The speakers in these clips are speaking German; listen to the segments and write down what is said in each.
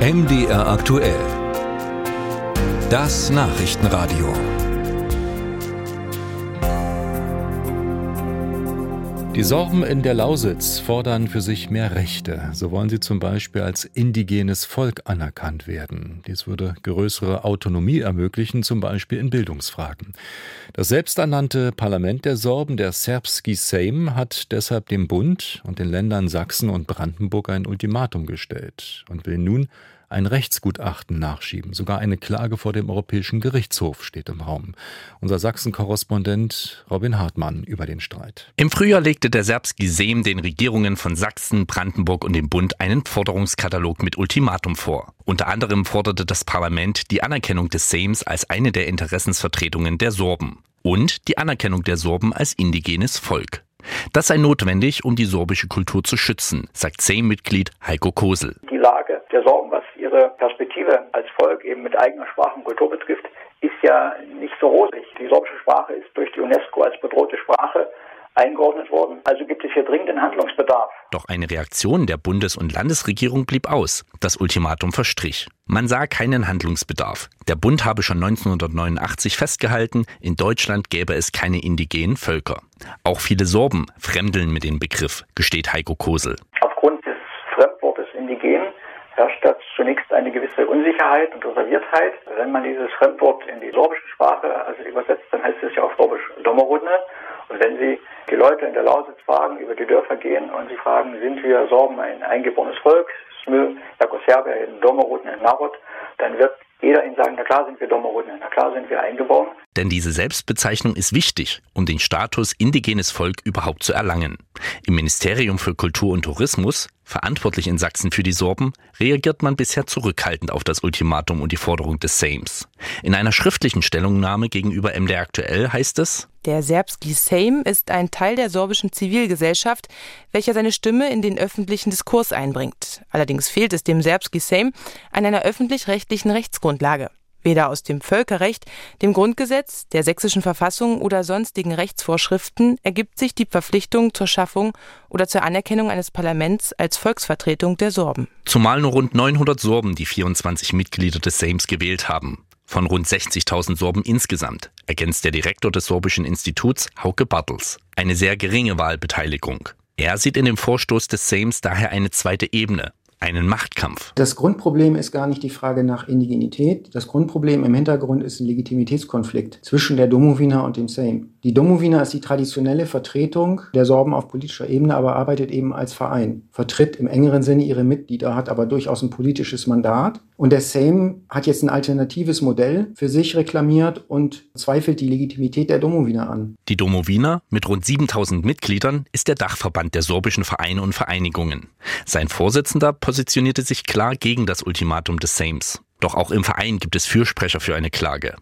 MDR aktuell. Das Nachrichtenradio. Die Sorben in der Lausitz fordern für sich mehr Rechte. So wollen sie zum Beispiel als indigenes Volk anerkannt werden. Dies würde größere Autonomie ermöglichen, zum Beispiel in Bildungsfragen. Das selbsternannte Parlament der Sorben, der Serbski Sejm, hat deshalb dem Bund und den Ländern Sachsen und Brandenburg ein Ultimatum gestellt und will nun ein Rechtsgutachten nachschieben. Sogar eine Klage vor dem Europäischen Gerichtshof steht im Raum. Unser Sachsen-Korrespondent Robin Hartmann über den Streit. Im Frühjahr legte der Serbski Sejm den Regierungen von Sachsen, Brandenburg und dem Bund einen Forderungskatalog mit Ultimatum vor. Unter anderem forderte das Parlament die Anerkennung des Sejms als eine der Interessensvertretungen der Sorben und die Anerkennung der Sorben als indigenes Volk. Das sei notwendig, um die sorbische Kultur zu schützen, sagt Sejm-Mitglied Heiko Kosel. Die Lage der Sorben, was ihre Perspektive als Volk eben mit eigener Sprache und Kultur betrifft, ist ja nicht so rosig. Die sorbische Sprache ist durch die UNESCO als bedrohte Sprache eingeordnet worden. Also gibt es hier dringenden Handlungsbedarf. Doch eine Reaktion der Bundes- und Landesregierung blieb aus. Das Ultimatum verstrich. Man sah keinen Handlungsbedarf. Der Bund habe schon 1989 festgehalten, in Deutschland gäbe es keine indigenen Völker. Auch viele Sorben fremdeln mit dem Begriff, gesteht Heiko Kosel. Aufgrund des Fremdwortes indigen herrscht da zunächst eine gewisse Unsicherheit und Reserviertheit. Wenn man dieses Fremdwort in die sorbische Sprache also übersetzt, dann heißt es ja auf Sorbisch Domorudne. Und wenn Sie die Leute in der Lausitz fragen, über die Dörfer gehen und sie fragen, sind wir Sorben ein eingeborenes Volk, Smö, Jakoserbia, in Domoruten, in Narod, dann wird jeder Ihnen sagen, na klar sind wir Domoruten, na klar sind wir eingeboren. Denn diese Selbstbezeichnung ist wichtig, um den Status indigenes Volk überhaupt zu erlangen. Im Ministerium für Kultur und Tourismus, verantwortlich in Sachsen für die Sorben, reagiert man bisher zurückhaltend auf das Ultimatum und die Forderung des Sejms. In einer schriftlichen Stellungnahme gegenüber MDR aktuell heißt es, der Serbski Sejm ist ein Teil der sorbischen Zivilgesellschaft, welcher seine Stimme in den öffentlichen Diskurs einbringt. Allerdings fehlt es dem Serbski Sejm an einer öffentlich-rechtlichen Rechtsgrundlage. Weder aus dem Völkerrecht, dem Grundgesetz, der sächsischen Verfassung oder sonstigen Rechtsvorschriften ergibt sich die Verpflichtung zur Schaffung oder zur Anerkennung eines Parlaments als Volksvertretung der Sorben. Zumal nur rund 900 Sorben die 24 Mitglieder des Sejms gewählt haben von rund 60.000 Sorben insgesamt, ergänzt der Direktor des Sorbischen Instituts Hauke Bartels. Eine sehr geringe Wahlbeteiligung. Er sieht in dem Vorstoß des Sejms daher eine zweite Ebene, einen Machtkampf. Das Grundproblem ist gar nicht die Frage nach Indigenität. Das Grundproblem im Hintergrund ist ein Legitimitätskonflikt zwischen der Domowina und dem Sejm. Die Domowina ist die traditionelle Vertretung der Sorben auf politischer Ebene, aber arbeitet eben als Verein, vertritt im engeren Sinne ihre Mitglieder, hat aber durchaus ein politisches Mandat. Und der Sejm hat jetzt ein alternatives Modell für sich reklamiert und zweifelt die Legitimität der Domowina an. Die Domowina mit rund 7000 Mitgliedern ist der Dachverband der sorbischen Vereine und Vereinigungen. Sein Vorsitzender positionierte sich klar gegen das Ultimatum des Sejms. Doch auch im Verein gibt es Fürsprecher für eine Klage.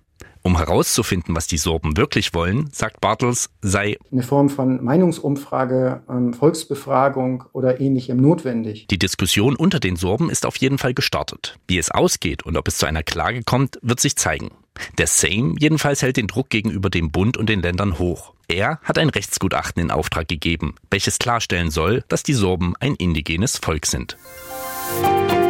Um herauszufinden, was die Sorben wirklich wollen, sagt Bartels, sei eine Form von Meinungsumfrage, ähm, Volksbefragung oder ähnlichem notwendig. Die Diskussion unter den Sorben ist auf jeden Fall gestartet. Wie es ausgeht und ob es zu einer Klage kommt, wird sich zeigen. Der Sejm jedenfalls hält den Druck gegenüber dem Bund und den Ländern hoch. Er hat ein Rechtsgutachten in Auftrag gegeben, welches klarstellen soll, dass die Sorben ein indigenes Volk sind. Musik